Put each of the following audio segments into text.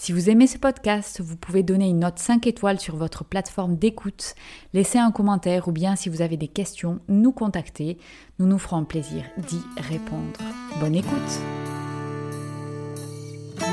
Si vous aimez ce podcast, vous pouvez donner une note 5 étoiles sur votre plateforme d'écoute, laisser un commentaire ou bien si vous avez des questions, nous contacter. Nous nous ferons plaisir d'y répondre. Bonne écoute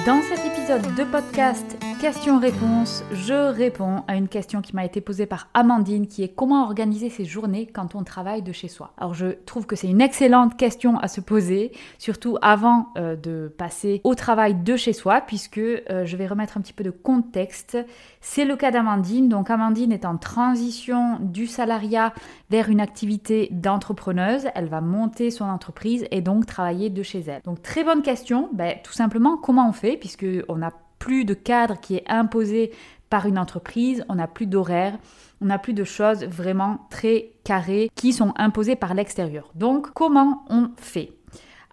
Dans cet épisode de podcast Question-réponse, je réponds à une question qui m'a été posée par Amandine qui est comment organiser ses journées quand on travaille de chez soi. Alors je trouve que c'est une excellente question à se poser, surtout avant euh, de passer au travail de chez soi, puisque euh, je vais remettre un petit peu de contexte. C'est le cas d'Amandine. Donc Amandine est en transition du salariat vers une activité d'entrepreneuse. Elle va monter son entreprise et donc travailler de chez elle. Donc très bonne question. Ben, tout simplement comment on fait, puisque on a plus de cadre qui est imposé par une entreprise, on n'a plus d'horaire, on n'a plus de choses vraiment très carrées qui sont imposées par l'extérieur. Donc comment on fait?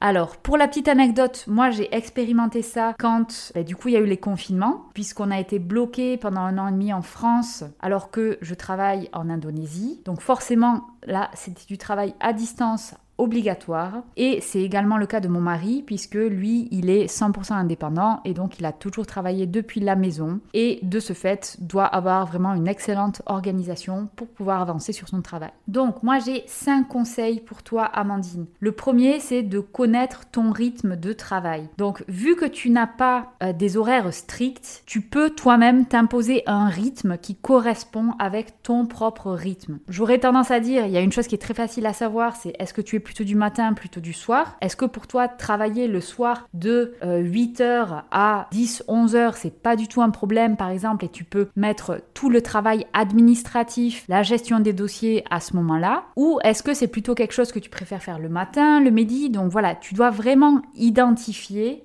Alors, pour la petite anecdote, moi j'ai expérimenté ça quand bah, du coup il y a eu les confinements, puisqu'on a été bloqué pendant un an et demi en France, alors que je travaille en Indonésie. Donc forcément, là c'était du travail à distance obligatoire. Et c'est également le cas de mon mari, puisque lui, il est 100% indépendant et donc il a toujours travaillé depuis la maison et de ce fait doit avoir vraiment une excellente organisation pour pouvoir avancer sur son travail. Donc moi j'ai cinq conseils pour toi Amandine. Le premier c'est de connaître ton rythme de travail. Donc vu que tu n'as pas euh, des horaires stricts, tu peux toi-même t'imposer un rythme qui correspond avec ton propre rythme. J'aurais tendance à dire, il y a une chose qui est très facile à savoir, c'est est-ce que tu es plutôt du matin, plutôt du soir. Est-ce que pour toi, travailler le soir de 8h euh, à 10, 11h, c'est pas du tout un problème, par exemple, et tu peux mettre tout le travail administratif, la gestion des dossiers à ce moment-là? Ou est-ce que c'est plutôt quelque chose que tu préfères faire le matin, le midi? Donc voilà, tu dois vraiment identifier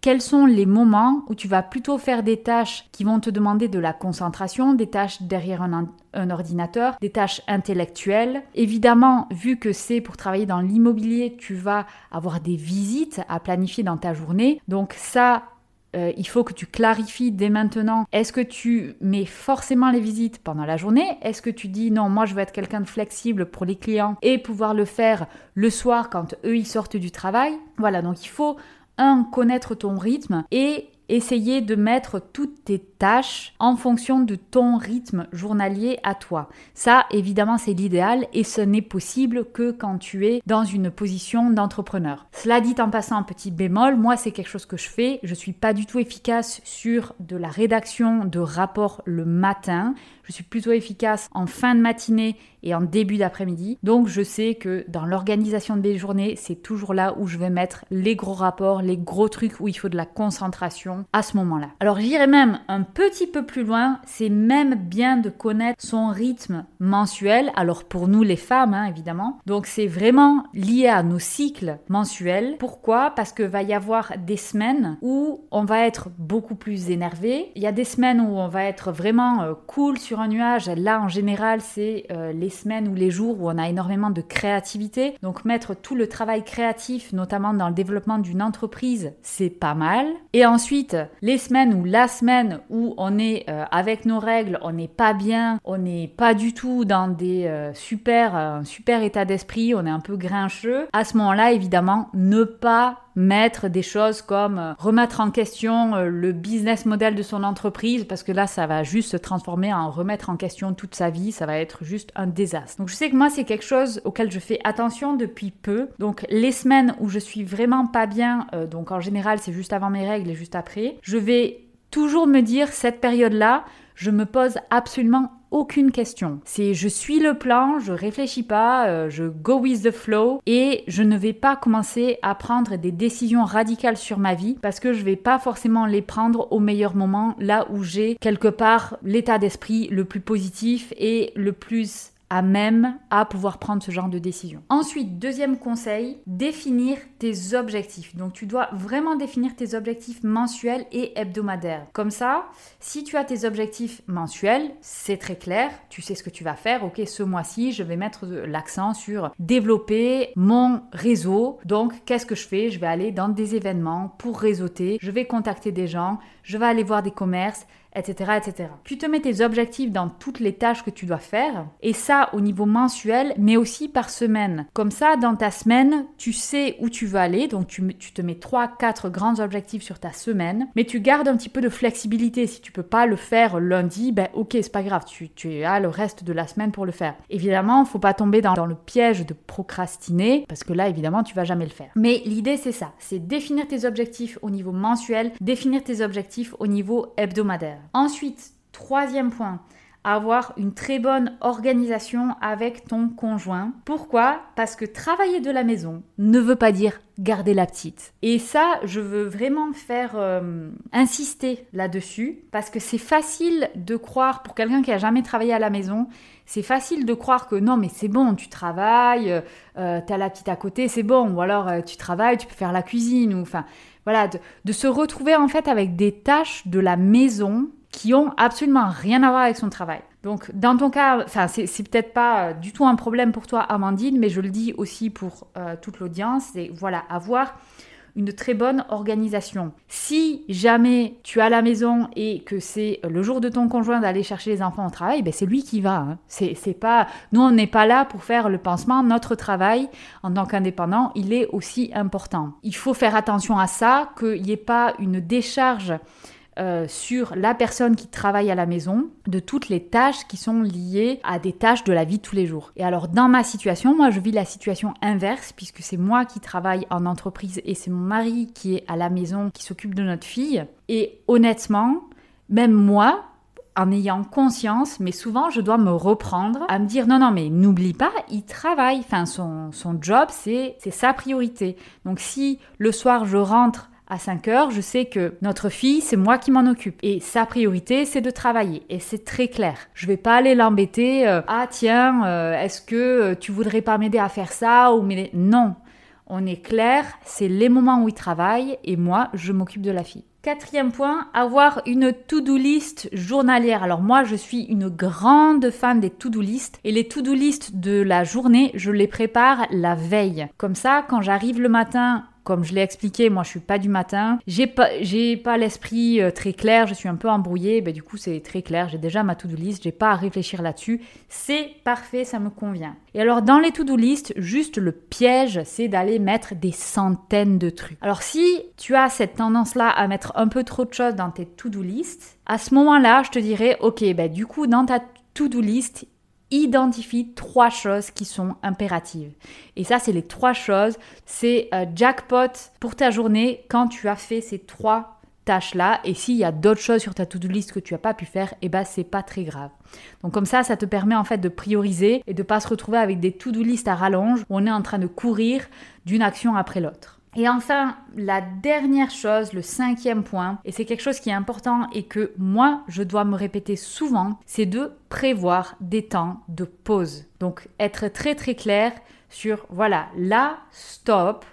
quels sont les moments où tu vas plutôt faire des tâches qui vont te demander de la concentration, des tâches derrière un, ordinateur, des tâches intellectuelles. Évidemment, vu que c'est pour travailler dans l'immobilier, tu vas avoir des visites à planifier dans ta journée. Donc ça, euh, il faut que tu clarifies dès maintenant. Est-ce que tu mets forcément les visites pendant la journée? Est-ce que tu dis non, moi je veux être quelqu'un de flexible pour les clients et pouvoir le faire le soir quand eux ils sortent du travail? Voilà, donc il faut un, connaître ton rythme et essayer de mettre toutes tes tâches en fonction de ton rythme journalier à toi. Ça, évidemment, c'est l'idéal et ce n'est possible que quand tu es dans une position d'entrepreneur. Cela dit en passant un petit bémol, moi, c'est quelque chose que je fais. Je suis pas du tout efficace sur de la rédaction de rapports le matin. Je suis plutôt efficace en fin de matinée et en début d'après-midi. Donc je sais que dans l'organisation des journées, c'est toujours là où je vais mettre les gros rapports, les gros trucs où il faut de la concentration à ce moment-là. Alors j'irai même un petit peu plus loin, c'est même bien de connaître son rythme mensuel. Alors pour nous les femmes, hein, évidemment. Donc c'est vraiment lié à nos cycles mensuels. Pourquoi? Parce que va y avoir des semaines où on va être beaucoup plus énervé. Il y a des semaines où on va être vraiment euh, cool sur nuage. Là, en général, c'est euh, les semaines ou les jours où on a énormément de créativité. Donc mettre tout le travail créatif, notamment dans le développement d'une entreprise, c'est pas mal. Et ensuite, les semaines ou la semaine où on est euh, avec nos règles, on n'est pas bien, on n'est pas du tout dans des euh, super, super état d'esprit, on est un peu grincheux. À ce moment-là, évidemment, ne pas mettre des choses comme euh, remettre en question euh, le business model de son entreprise, parce que là, ça va juste se transformer en remettre en question toute sa vie, ça va être juste un désastre. Donc je sais que moi, c'est quelque chose auquel je fais attention depuis peu. Donc les semaines où je suis vraiment pas bien, euh, donc en général, c'est juste avant mes règles et juste après, je vais toujours me dire cette période-là, je me pose absolument aucune question. C'est je suis le plan, je réfléchis pas, euh, je go with the flow et je ne vais pas commencer à prendre des décisions radicales sur ma vie parce que je vais pas forcément les prendre au meilleur moment là où j'ai quelque part l'état d'esprit le plus positif et le plus à même à pouvoir prendre ce genre de décision. Ensuite, deuxième conseil, définir tes objectifs. Donc tu dois vraiment définir tes objectifs mensuels et hebdomadaires. Comme ça, si tu as tes objectifs mensuels, c'est très clair, tu sais ce que tu vas faire. OK, ce mois-ci, je vais mettre l'accent sur développer mon réseau. Donc, qu'est-ce que je fais? Je vais aller dans des événements pour réseauter, je vais contacter des gens, je vais aller voir des commerces etc., etc. Tu te mets tes objectifs dans toutes les tâches que tu dois faire, et ça au niveau mensuel, mais aussi par semaine. Comme ça, dans ta semaine, tu sais où tu veux aller, donc tu, te mets 3-4 grands objectifs sur ta semaine, mais tu gardes un petit peu de flexibilité. Si tu peux pas le faire lundi, ben ok, c'est pas grave, tu, tu, as le reste de la semaine pour le faire. Évidemment, faut pas tomber dans, dans le piège de procrastiner, parce que là, évidemment, tu vas jamais le faire. Mais l'idée, c'est ça, c'est définir tes objectifs au niveau mensuel, définir tes objectifs au niveau hebdomadaire. Ensuite, troisième point, avoir une très bonne organisation avec ton conjoint. Pourquoi? Parce que travailler de la maison ne veut pas dire garder la petite. Et ça, je veux vraiment faire euh, insister là-dessus parce que c'est facile de croire pour quelqu'un qui a jamais travaillé à la maison, c'est facile de croire que non mais c'est bon, tu travailles, euh, tu as la petite à côté, c'est bon, ou alors euh, tu travailles, tu peux faire la cuisine ou enfin voilà, de, se retrouver en fait avec des tâches de la maison qui ont absolument rien à voir avec son travail. Donc, dans ton cas, c'est peut-être pas du tout un problème pour toi, Amandine, mais je le dis aussi pour euh, toute l'audience, c'est voilà, avoir une très bonne organisation. Si jamais tu à la maison et que c'est le jour de ton conjoint d'aller chercher les enfants au travail, ben c'est lui qui va. Hein. C'est pas, nous on n'est pas là pour faire le pansement. Notre travail en tant qu'indépendant, il est aussi important. Il faut faire attention à ça, qu'il n'y ait pas une décharge euh, sur la personne qui travaille à la maison, de toutes les tâches qui sont liées à des tâches de la vie de tous les jours. Et alors dans ma situation, moi je vis la situation inverse puisque c'est moi qui travaille en entreprise et c'est mon mari qui est à la maison qui s'occupe de notre fille. Et honnêtement, même moi, en ayant conscience, mais souvent je dois me reprendre à me dire non, non, mais n'oublie pas, il travaille. Enfin, son, son job, c'est sa priorité. Donc si le soir je rentre à 5 heures, je sais que notre fille, c'est moi qui m'en occupe. Et sa priorité, c'est de travailler. Et c'est très clair. Je vais pas aller l'embêter. Euh, ah tiens, euh, est-ce que euh, tu voudrais pas m'aider à faire ça ou Non. On est clair, c'est les moments où il travaille et moi, je m'occupe de la fille. Quatrième point, avoir une to-do list journalière. Alors moi, je suis une grande fan des to-do list et les to-do list de la journée, je les prépare la veille. Comme ça, quand j'arrive le matin comme je l'ai expliqué, moi je suis pas du matin. J'ai pas, pas l'esprit euh, très clair, je suis un peu embrouillée. Ben, du coup, c'est très clair. J'ai déjà ma to-do list, j'ai pas à réfléchir là-dessus. C'est parfait, ça me convient. Et alors, dans les to-do list, juste le piège, c'est d'aller mettre des centaines de trucs. Alors, si tu as cette tendance-là à mettre un peu trop de choses dans tes to-do list, à ce moment-là, je te dirais, ok, ben, du coup, dans ta to-do list, identifie trois choses qui sont impératives. Et ça, c'est les trois choses. C'est euh, jackpot pour ta journée quand tu as fait ces trois tâches-là. Et s'il y a d'autres choses sur ta to-do list que tu n'as pas pu faire, eh ben, c'est pas très grave. Donc comme ça, ça te permet en fait de prioriser et de pas se retrouver avec des to-do list à rallonge où on est en train de courir d'une action après l'autre. Et enfin, la dernière chose, le cinquième point, et c'est quelque chose qui est important et que moi, je dois me répéter souvent, c'est de prévoir des temps de pause. Donc être très très clair sur, voilà, là, stop,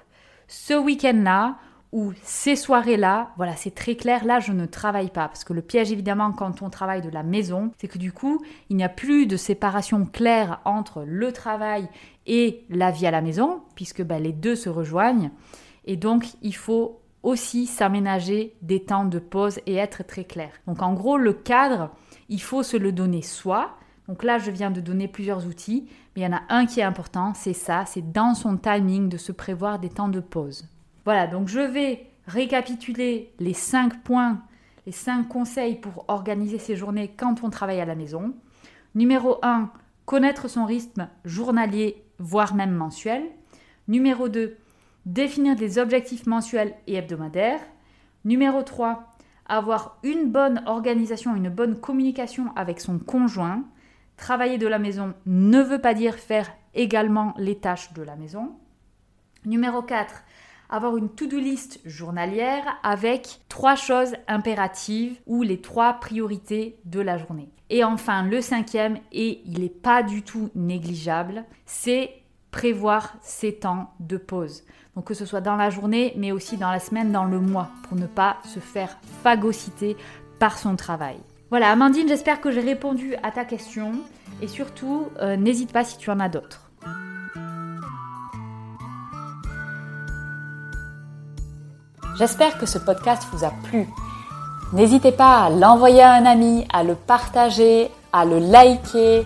ce week-end-là, où ces soirées-là, voilà, c'est très clair, là je ne travaille pas. Parce que le piège évidemment quand on travaille de la maison, c'est que du coup, il n'y a plus de séparation claire entre le travail et la vie à la maison, puisque ben, les deux se rejoignent. Et donc, il faut aussi s'aménager des temps de pause et être très clair. Donc en gros, le cadre, il faut se le donner soi. Donc là, je viens de donner plusieurs outils, mais il y en a un qui est important, c'est ça, c'est dans son timing de se prévoir des temps de pause. Voilà, donc je vais récapituler les cinq points, les cinq conseils pour organiser ses journées quand on travaille à la maison. Numéro 1, connaître son rythme journalier, voire même mensuel. Numéro 2, définir des objectifs mensuels et hebdomadaires. Numéro 3, avoir une bonne organisation, une bonne communication avec son conjoint. Travailler de la maison ne veut pas dire faire également les tâches de la maison. Numéro 4, avoir une to-do list journalière avec trois choses impératives ou les trois priorités de la journée. Et enfin, le cinquième, et il n'est pas du tout négligeable, c'est prévoir ses temps de pause. Donc que ce soit dans la journée, mais aussi dans la semaine, dans le mois, pour ne pas se faire phagocyter par son travail. Voilà, Amandine, j'espère que j'ai répondu à ta question. Et surtout, euh, n'hésite pas si tu en as d'autres. J'espère que ce podcast vous a plu. N'hésitez pas à l'envoyer à un ami, à le partager, à le liker,